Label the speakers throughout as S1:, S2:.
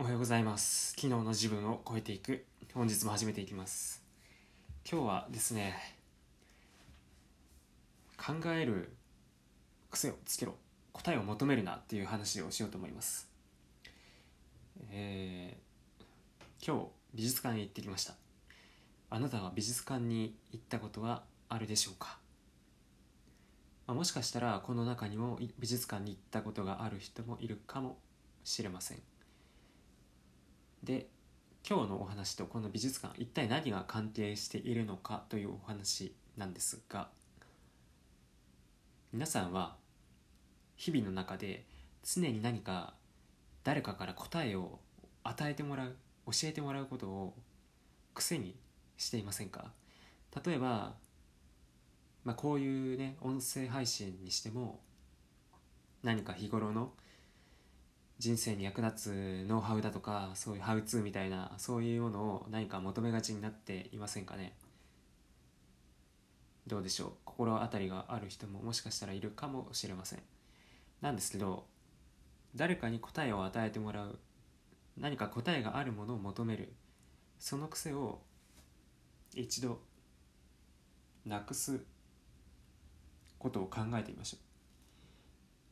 S1: おはようございます。昨日の自分を超えていく。本日も始めていきます。今日はですね考える癖をつけろ。答えを求めるなっていう話をしようと思います。えー、今日美術館に行ってきました。あなたは美術館に行ったことはあるでしょうか、ま、もしかしたらこの中にも美術館に行ったことがある人もいるかもしれません。で今日のお話とこの美術館一体何が関係しているのかというお話なんですが皆さんは日々の中で常に何か誰かから答えを与えてもらう教えてもらうことを癖にしていませんか？例えば、まあ、こういうね音声配信にしても何か日頃の人生に役立つノウハウだとかそういうハウツーみたいなそういうものを何か求めがちになっていませんかね？どうでしょう？心当たりがある人ももしかしたらいるかもしれません。なんですけど誰かに答えを与えてもらう何か答えがあるものを求めるその癖を一度なくすことを考えてみましょう。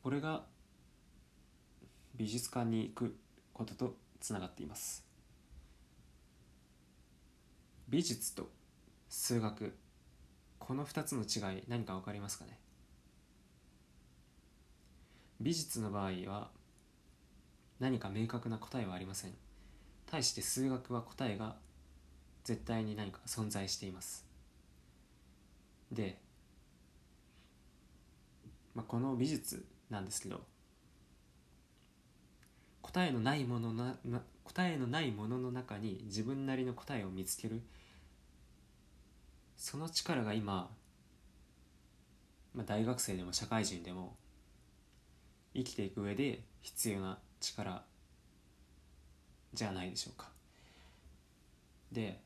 S1: これが美術館に行くこととつながっています。美術と数学。この2つの違い何か分かりますかね？美術の場合は何か明確な答えはありません。対して数学は答えが絶対に何か存在しています。で、まあ、この美術なんですけど答えのないものな答えのないものの中に自分なりの答えを見つけるその力が今、まあ、大学生でも社会人でも生きていく上で必要な力じゃないでしょうか。で、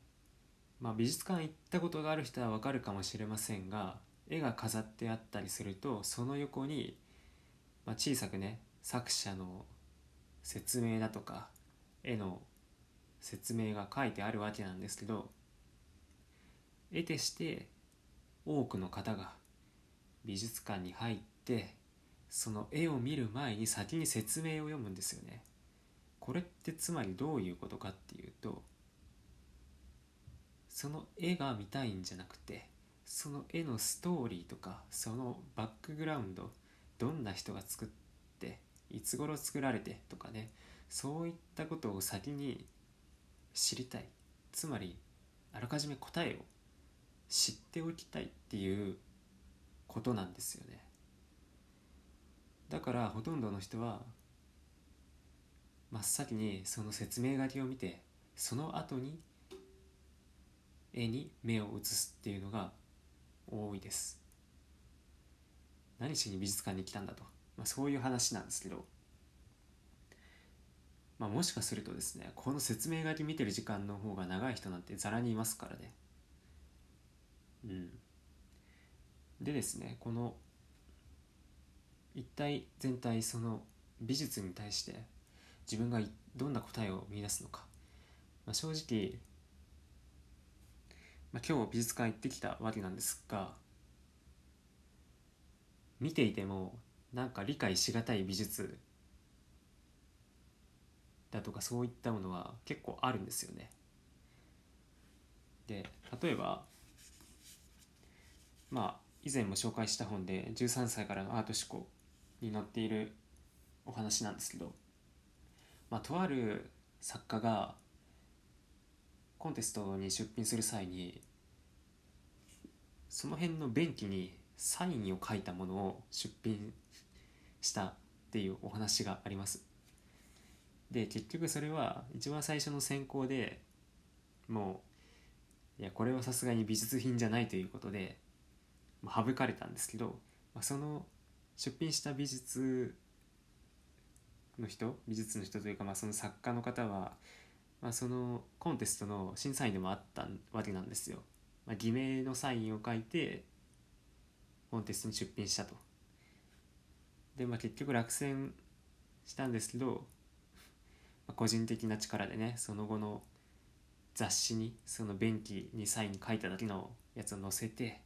S1: まあ、美術館行ったことがある人はわかるかもしれませんが絵が飾ってあったりするとその横に、まあ、小さくね作者の説明だとか絵の説明が書いてあるわけなんですけど得てして多くの方が美術館に入ってその絵を見る前に先に説明を読むんですよね。これってつまりどういうことかっていうとその絵が見たいんじゃなくてその絵のストーリーとかそのバックグラウンドどんな人が作っいつ頃作られてとかねそういったことを先に知りたい。つまりあらかじめ答えを知っておきたいっていうことなんですよね。だからほとんどの人は真っ先にその説明書きを見てその後に絵に目を移すっていうのが多いです。何しに美術館に来たんだと。まあ、そういう話なんですけど、まあ、もしかするとですねこの説明書き見てる時間の方が長い人なんてざらにいますからね。うん。でですねこの一体全体その美術に対して自分がどんな答えを見出すのか、まあ、正直、まあ、今日美術館行ってきたわけなんですが見ていてもなんか理解しがたい美術だとかそういったものは結構あるんですよね。で例えばまあ以前も紹介した本で13歳からのアート思考に載っているお話なんですけど、まあ、とある作家がコンテストに出品する際にその辺の便器にサインを書いたものを出品したっていうお話があります。で結局それは一番最初の選考でもういやこれはさすがに美術品じゃないということで、ま、省かれたんですけど、まあ、その出品した美術の人美術の人というか、まあ、その作家の方は、まあ、そのコンテストの審査員でもあったわけなんですよ、まあ、偽名のサインを書いてコンテストに出品したと。で、まあ、結局落選したんですけど、個人的な力でねその後の雑誌にその便器にサイン書いただけのやつを載せて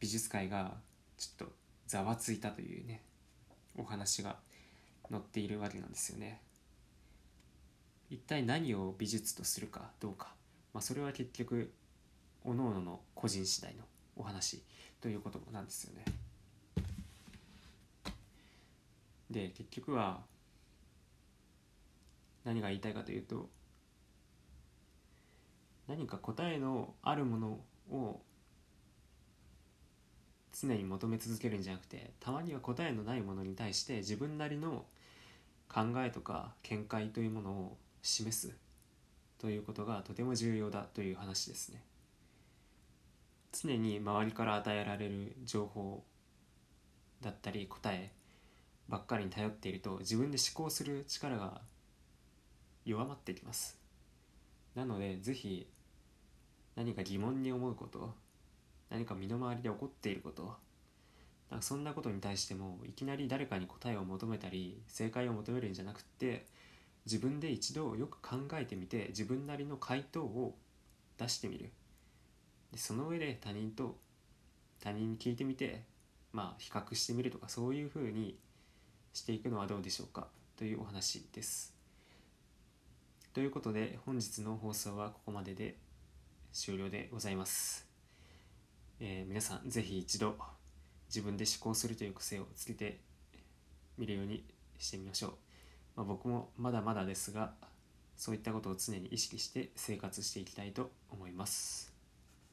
S1: 美術界がちょっとざわついたというねお話が載っているわけなんですよね。一体何を美術とするかどうか、まあ、それは結局各々の個人次第のお話ということなんですよね。で結局は何が言いたいかというと何か答えのあるものを常に求め続けるんじゃなくてたまには答えのないものに対して自分なりの考えとか見解というものを示すということがとても重要だという話ですね。常に周りから与えられる情報だったり答えばっかりに頼っていると自分で思考する力が弱まってきます。なのでぜひ何か疑問に思うこと何か身の回りで起こっていることなんかそんなことに対してもいきなり誰かに答えを求めたり正解を求めるんじゃなくって自分で一度よく考えてみて自分なりの回答を出してみる。でその上で他人と他人に聞いてみてまあ比較してみるとかそういうふうにしていくのはどうでしょうかというお話です。ということで本日の放送はここまでで終了でございます、えー、皆さんぜひ一度自分で思考するという癖をつけてみるようにしてみましょう、まあ、僕もまだまだですがそういったことを常に意識して生活していきたいと思います。